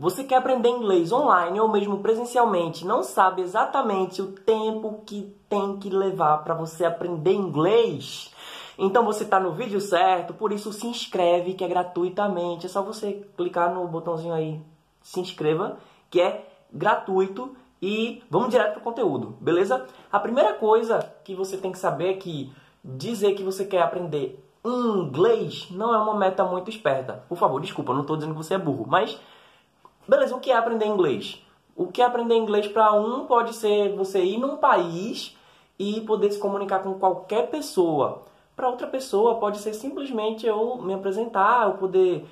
Você quer aprender inglês online ou mesmo presencialmente, não sabe exatamente o tempo que tem que levar para você aprender inglês? Então você está no vídeo certo, por isso se inscreve que é gratuitamente. É só você clicar no botãozinho aí, se inscreva, que é gratuito e vamos direto para o conteúdo, beleza? A primeira coisa que você tem que saber é que dizer que você quer aprender inglês não é uma meta muito esperta. Por favor, desculpa, não estou dizendo que você é burro, mas beleza, o que é aprender inglês? O que é aprender inglês para um pode ser você ir num país e poder se comunicar com qualquer pessoa. Para outra pessoa pode ser simplesmente eu me apresentar, eu poder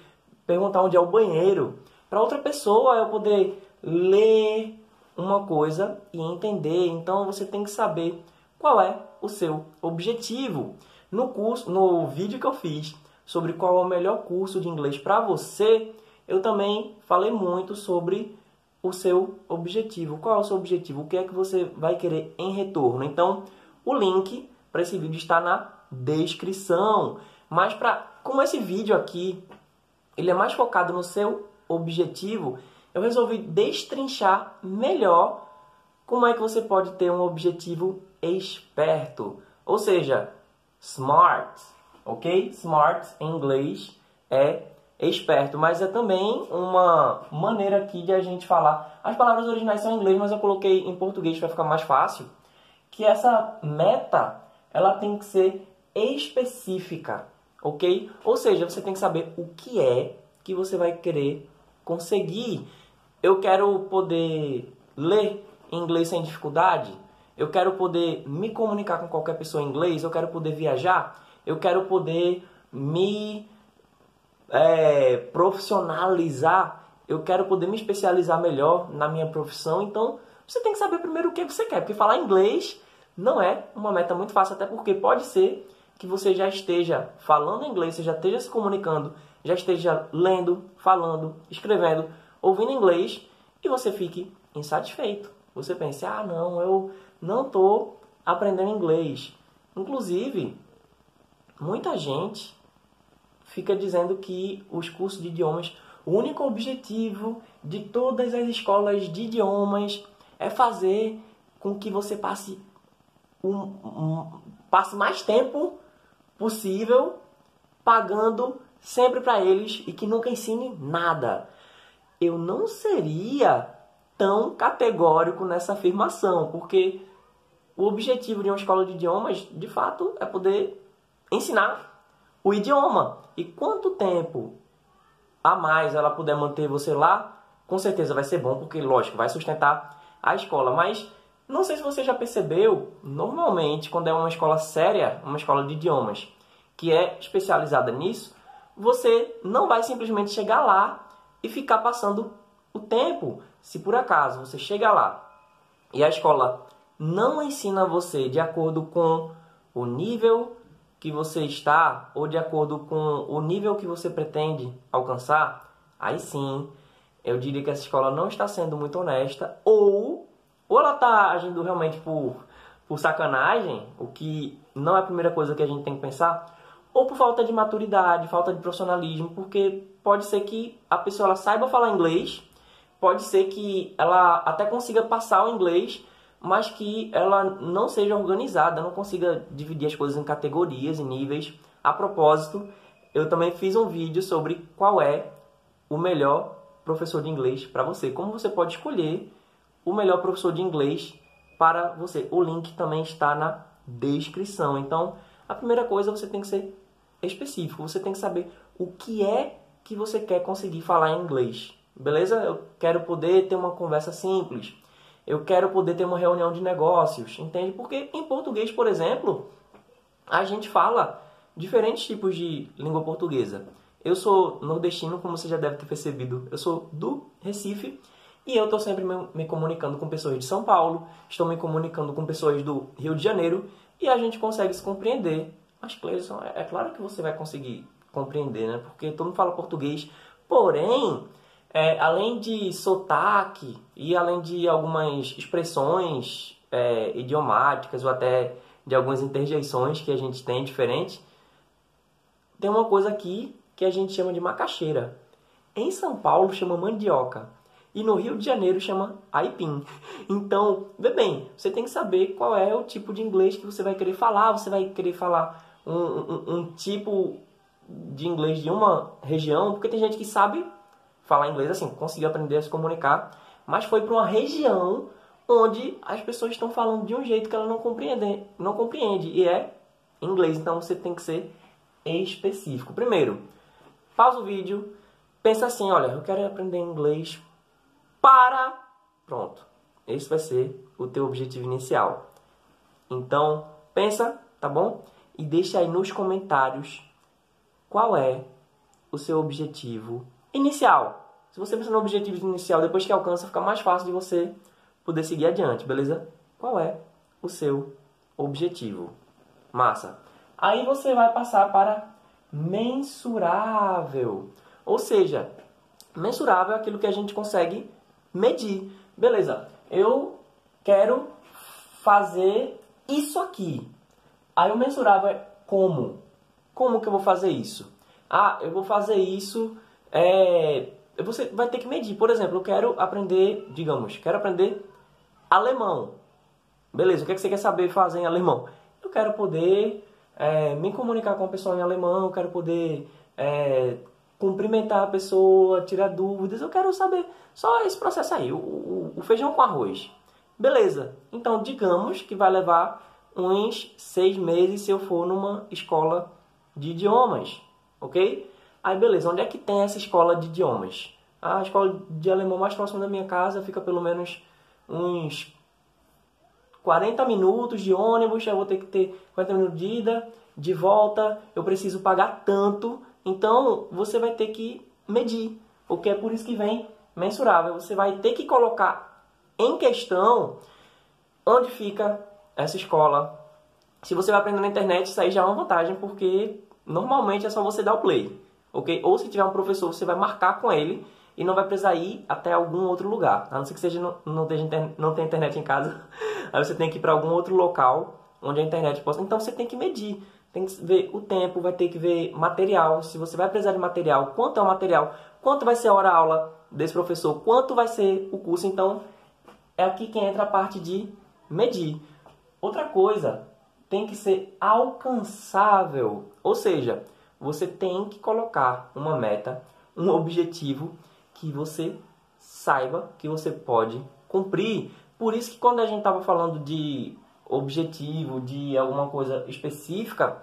perguntar onde é o banheiro. Para outra pessoa eu poder ler uma coisa e entender. Então você tem que saber qual é o seu objetivo. No curso, no vídeo que eu fiz sobre qual é o melhor curso de inglês para você, eu também falei muito sobre o seu objetivo. Qual é o seu objetivo? O que é que você vai querer em retorno? Então, o link para esse vídeo está na descrição. Mas para como esse vídeo aqui ele é mais focado no seu objetivo, eu resolvi destrinchar melhor como é que você pode ter um objetivo esperto, ou seja, smart, ok? Smart em inglês é esperto, mas é também uma maneira aqui de a gente falar. As palavras originais são em inglês, mas eu coloquei em português para ficar mais fácil. Que essa meta ela tem que ser específica, ok? Ou seja, você tem que saber o que é que você vai querer conseguir. Eu quero poder ler inglês sem dificuldade. Eu quero poder me comunicar com qualquer pessoa em inglês. Eu quero poder viajar. Eu quero poder me é, profissionalizar. Eu quero poder me especializar melhor na minha profissão. Então, você tem que saber primeiro o que você quer. Porque falar inglês não é uma meta muito fácil, até porque pode ser que você já esteja falando inglês, você já esteja se comunicando, já esteja lendo, falando, escrevendo, ouvindo inglês e você fique insatisfeito. Você pense, ah, não, eu não estou aprendendo inglês. Inclusive, muita gente fica dizendo que os cursos de idiomas, o único objetivo de todas as escolas de idiomas é fazer com que você passe um, um passe mais tempo possível pagando sempre para eles e que nunca ensine nada. Eu não seria tão categórico nessa afirmação, porque o objetivo de uma escola de idiomas, de fato, é poder ensinar o idioma. E quanto tempo a mais ela puder manter você lá, com certeza vai ser bom, porque, lógico, vai sustentar a escola. Mas não sei se você já percebeu, normalmente, quando é uma escola séria, uma escola de idiomas, que é especializada nisso, você não vai simplesmente chegar lá e ficar passando o tempo. Se por acaso você chega lá e a escola não ensina você de acordo com o nível que você está ou de acordo com o nível que você pretende alcançar, aí sim eu diria que essa escola não está sendo muito honesta ou ou ela está agindo realmente por, por sacanagem, o que não é a primeira coisa que a gente tem que pensar, ou por falta de maturidade, falta de profissionalismo, porque pode ser que a pessoa saiba falar inglês, pode ser que ela até consiga passar o inglês, mas que ela não seja organizada, não consiga dividir as coisas em categorias e níveis. A propósito, eu também fiz um vídeo sobre qual é o melhor professor de inglês para você, como você pode escolher o melhor professor de inglês para você. O link também está na descrição. Então, a primeira coisa você tem que ser específico, você tem que saber o que é que você quer conseguir falar em inglês. Beleza? Eu quero poder ter uma conversa simples. Eu quero poder ter uma reunião de negócios, entende? Porque em português, por exemplo, a gente fala diferentes tipos de língua portuguesa. Eu sou nordestino, como você já deve ter percebido. Eu sou do Recife e eu estou sempre me, comunicando com pessoas de São Paulo, estou me comunicando com pessoas do Rio de Janeiro e a gente consegue se compreender. Mas, Cleison, é, é claro que você vai conseguir compreender, né? Porque todo mundo fala português. Porém, é, além de sotaque e além de algumas expressões é, idiomáticas ou até de algumas interjeições que a gente tem diferente, tem uma coisa aqui que a gente chama de macaxeira. Em São Paulo chama mandioca. e no Rio de Janeiro chama Aipim. Então, vê bem, você tem que saber qual é o tipo de inglês que você vai querer falar. Você vai querer falar um, um, um tipo de inglês de uma região, porque tem gente que sabe falar inglês assim, conseguiu aprender a se comunicar, mas foi para uma região onde as pessoas estão falando de um jeito que ela não compreende, não compreende e é inglês. Então você tem que ser específico. Primeiro, pausa o vídeo, pensa assim, olha, eu quero aprender inglês para pronto. Esse vai ser o teu objetivo inicial. Então, pensa, tá bom? E deixa aí nos comentários qual é o seu objetivo inicial. Se você pensar no objetivo inicial, depois que alcança, fica mais fácil de você poder seguir adiante, beleza? Qual é o seu objetivo? Massa. Aí você vai passar para mensurável. Ou seja, mensurável é aquilo que a gente consegue medir. Beleza, eu quero fazer isso aqui. Aí o mensurável é como? Como que eu vou fazer isso? Ah, eu vou fazer isso. É, você vai ter que medir. Por exemplo, eu quero aprender, digamos, quero aprender alemão. Beleza, o que, é que você quer saber fazer em alemão? Eu quero poder é, me comunicar com a pessoa em alemão, eu quero poder é, cumprimentar a pessoa, tirar dúvidas, eu quero saber só esse processo aí, o, o, o feijão com arroz. Beleza, então digamos que vai levar uns seis meses se eu for numa escola de idiomas, ok? Aí beleza, onde é que tem essa escola de idiomas? A escola de alemão mais próxima da minha casa fica pelo menos uns 40 minutos de ônibus, eu vou ter que ter 40 minutos de ida, de volta, eu preciso pagar tanto. Então você vai ter que medir, porque é por isso que vem mensurável. Você vai ter que colocar em questão onde fica essa escola. Se você vai aprender na internet, isso aí já é uma vantagem, porque normalmente é só você dar o play, ok? Ou se tiver um professor, você vai marcar com ele e não vai precisar ir até algum outro lugar. A não ser que seja não, não, não tenha internet em casa, aí você tem que ir para algum outro local onde a internet possa. Então você tem que medir, tem que ver o tempo, vai ter que ver material. Se você vai precisar de material, quanto é o material, quanto vai ser a hora aula desse professor, quanto vai ser o curso. Então é aqui que entra a parte de medir. Outra coisa, tem que ser alcançável. Ou seja, você tem que colocar uma meta, um objetivo que você saiba que você pode cumprir. Por isso que quando a gente estava falando de objetivo, de alguma coisa específica,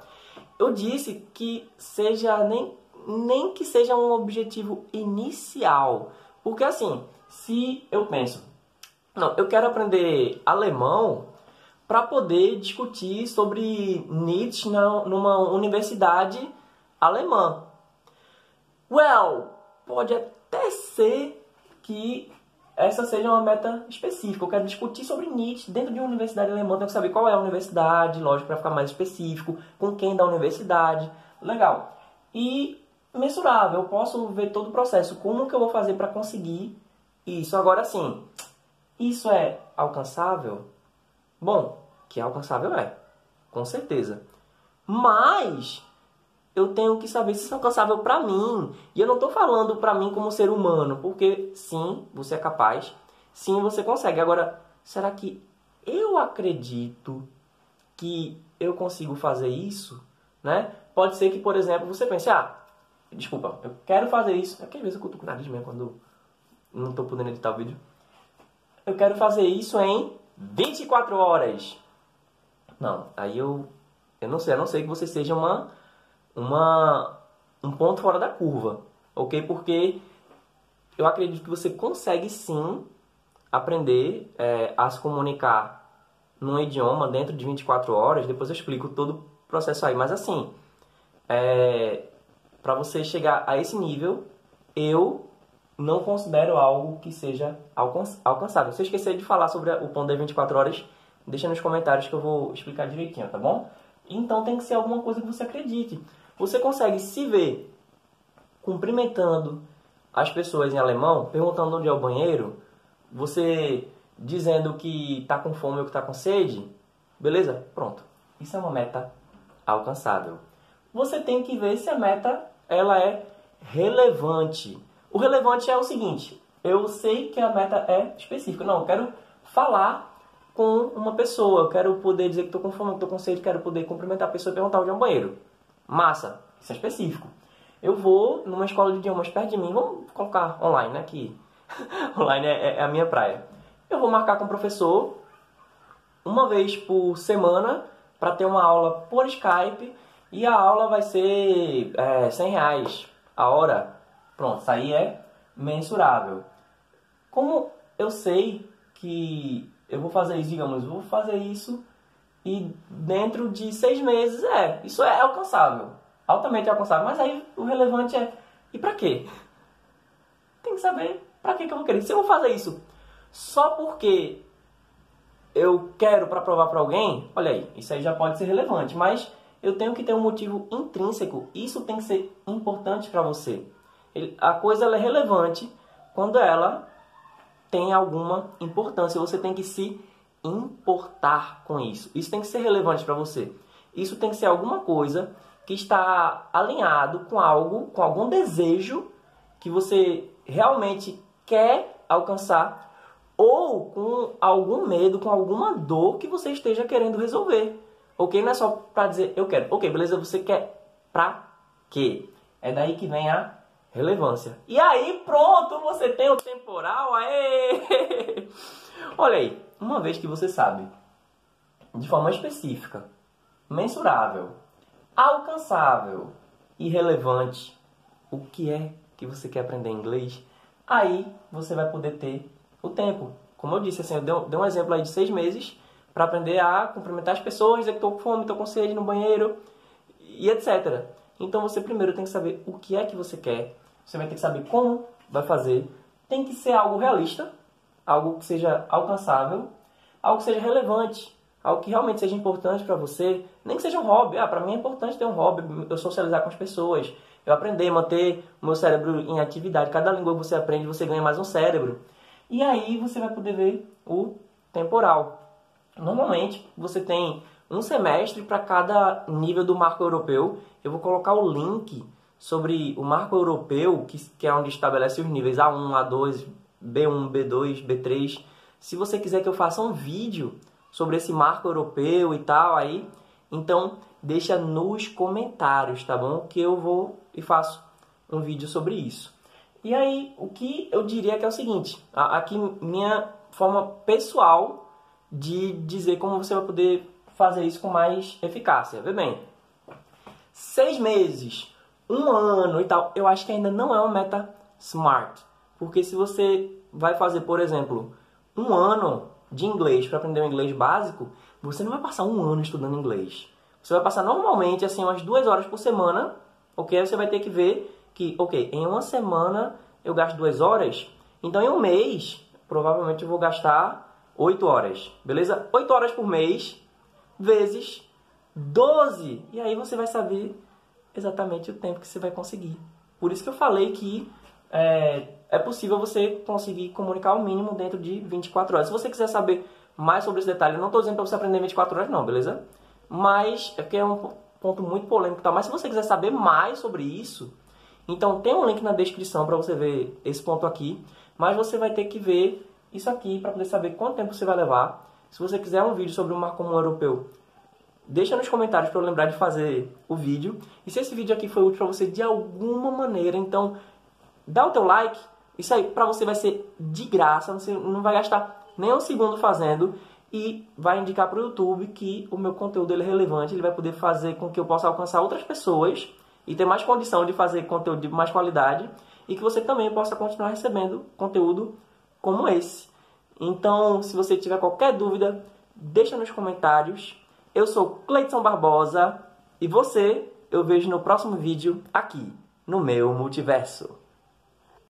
eu disse que seja nem, nem que seja um objetivo inicial. Porque assim, se eu penso, não, eu quero aprender alemão para poder discutir sobre Nietzsche na, numa universidade alemã. Well, pode até ser que essa seja uma meta específica. Eu quero discutir sobre Nietzsche dentro de uma universidade alemã. Tenho que saber qual é a universidade, lógico, para ficar mais específico, com quem da universidade. Legal. E mensurável, eu posso ver todo o processo. Como que eu vou fazer para conseguir isso? Agora sim, isso é alcançável? Bom, que alcançável é, com certeza. Mas eu tenho que saber se isso é alcançável para mim. E eu não estou falando para mim como ser humano, porque sim, você é capaz, sim, você consegue. Agora, será que eu acredito que eu consigo fazer isso? Né? Pode ser que, por exemplo, você pense, ah, desculpa, eu quero fazer isso. É que às vezes eu cutuco o nariz mesmo quando não estou podendo editar o vídeo. Eu quero fazer isso em 24 horas. Não, aí eu, eu não sei, a não ser que você seja uma uma, um ponto fora da curva, ok? Porque eu acredito que você consegue sim aprender é, a se comunicar num idioma dentro de 24 horas. Depois eu explico todo o processo aí. Mas assim, é, para você chegar a esse nível, eu não considero algo que seja alcançável. Se eu esquecer de falar sobre o ponto das 24 horas, deixa nos comentários que eu vou explicar direitinho, tá bom? Então tem que ser alguma coisa que você acredite. Você consegue se ver cumprimentando as pessoas em alemão, perguntando onde é o banheiro, você dizendo que está com fome ou que está com sede, beleza? Pronto. Isso é uma meta alcançável. Você tem que ver se a meta ela é relevante. O relevante é o seguinte: eu sei que a meta é específica. Não, eu quero falar com uma pessoa, eu quero poder dizer que estou com fome, que estou com sede, quero poder cumprimentar a pessoa e perguntar onde é um banheiro. Massa, isso é específico. Eu vou numa escola de idiomas perto de mim, vamos colocar online, né? Que online é, é a minha praia. Eu vou marcar com o professor uma vez por semana para ter uma aula por Skype e a aula vai ser é, 100 reais a hora. Pronto, isso aí é mensurável. Como eu sei que eu vou fazer isso, digamos, vou fazer isso e dentro de seis meses, é, isso é alcançável, altamente alcançável. Mas aí o relevante é, e para quê? Tem que saber para que, que eu vou querer. Se eu vou fazer isso só porque eu quero para provar para alguém, olha aí, isso aí já pode ser relevante, mas eu tenho que ter um motivo intrínseco. Isso tem que ser importante para você. A coisa é relevante quando ela tem alguma importância. Você tem que se importar com isso. Isso tem que ser relevante para você. Isso tem que ser alguma coisa que está alinhado com algo, com algum desejo que você realmente quer alcançar ou com algum medo, com alguma dor que você esteja querendo resolver. Ok? Não é só para dizer eu quero. Ok, beleza, você quer pra quê? É daí que vem a relevância. E aí, pronto, você tem o temporal. Aê! Olha aí, uma vez que você sabe, de forma específica, mensurável, alcançável e relevante, o que é que você quer aprender inglês, aí você vai poder ter o tempo. Como eu disse, assim, eu dei, um exemplo aí de seis meses para aprender a cumprimentar as pessoas, dizer que estou com fome, estou com sede no banheiro e etc. Então você primeiro tem que saber o que é que você quer, você vai ter que saber como vai fazer, tem que ser algo realista, algo que seja alcançável, algo que seja relevante, algo que realmente seja importante para você, nem que seja um hobby. Ah, para mim é importante ter um hobby, eu socializar com as pessoas, eu aprender, manter o meu cérebro em atividade. Cada língua que você aprende, você ganha mais um cérebro. E aí você vai poder ver o temporal. Normalmente você tem um semestre para cada nível do marco europeu. Eu vou colocar o link sobre o marco europeu, que, que é onde estabelece os níveis A1, A2, B1, B2, B3. Se você quiser que eu faça um vídeo sobre esse marco europeu e tal aí, então deixa nos comentários, tá bom? Que eu vou e faço um vídeo sobre isso. E aí, o que eu diria que é o seguinte, aqui minha forma pessoal de dizer como você vai poder fazer isso com mais eficácia. Vê bem, seis meses, um ano e tal, eu acho que ainda não é uma meta smart. Porque se você vai fazer, por exemplo, um ano de inglês para aprender o inglês básico, você não vai passar um ano estudando inglês. Você vai passar normalmente assim umas duas horas por semana, ok? Você vai ter que ver que, ok, em uma semana eu gasto duas horas, então em um mês, provavelmente eu vou gastar oito horas, beleza? Oito horas por mês, vezes 12. E aí você vai saber exatamente o tempo que você vai conseguir. Por isso que eu falei que é, é possível você conseguir comunicar o mínimo dentro de 24 horas. Se você quiser saber mais sobre esse detalhe, não estou dizendo para você aprender 24 horas não, beleza? Mas é porque é um ponto muito polêmico, tá? Mas se você quiser saber mais sobre isso, então tem um link na descrição para você ver esse ponto aqui, mas você vai ter que ver isso aqui para poder saber quanto tempo você vai levar. Se você quiser um vídeo sobre o mar comum europeu, deixa nos comentários para eu lembrar de fazer o vídeo. E se esse vídeo aqui foi útil para você de alguma maneira, então dá o teu like. Isso aí para você vai ser de graça, você não vai gastar nem um segundo fazendo e vai indicar para o YouTube que o meu conteúdo é relevante, ele vai poder fazer com que eu possa alcançar outras pessoas e ter mais condição de fazer conteúdo de mais qualidade e que você também possa continuar recebendo conteúdo como esse. Então, se você tiver qualquer dúvida, deixa nos comentários. Eu sou Cleiton Barbosa e você eu vejo no próximo vídeo aqui no meu multiverso.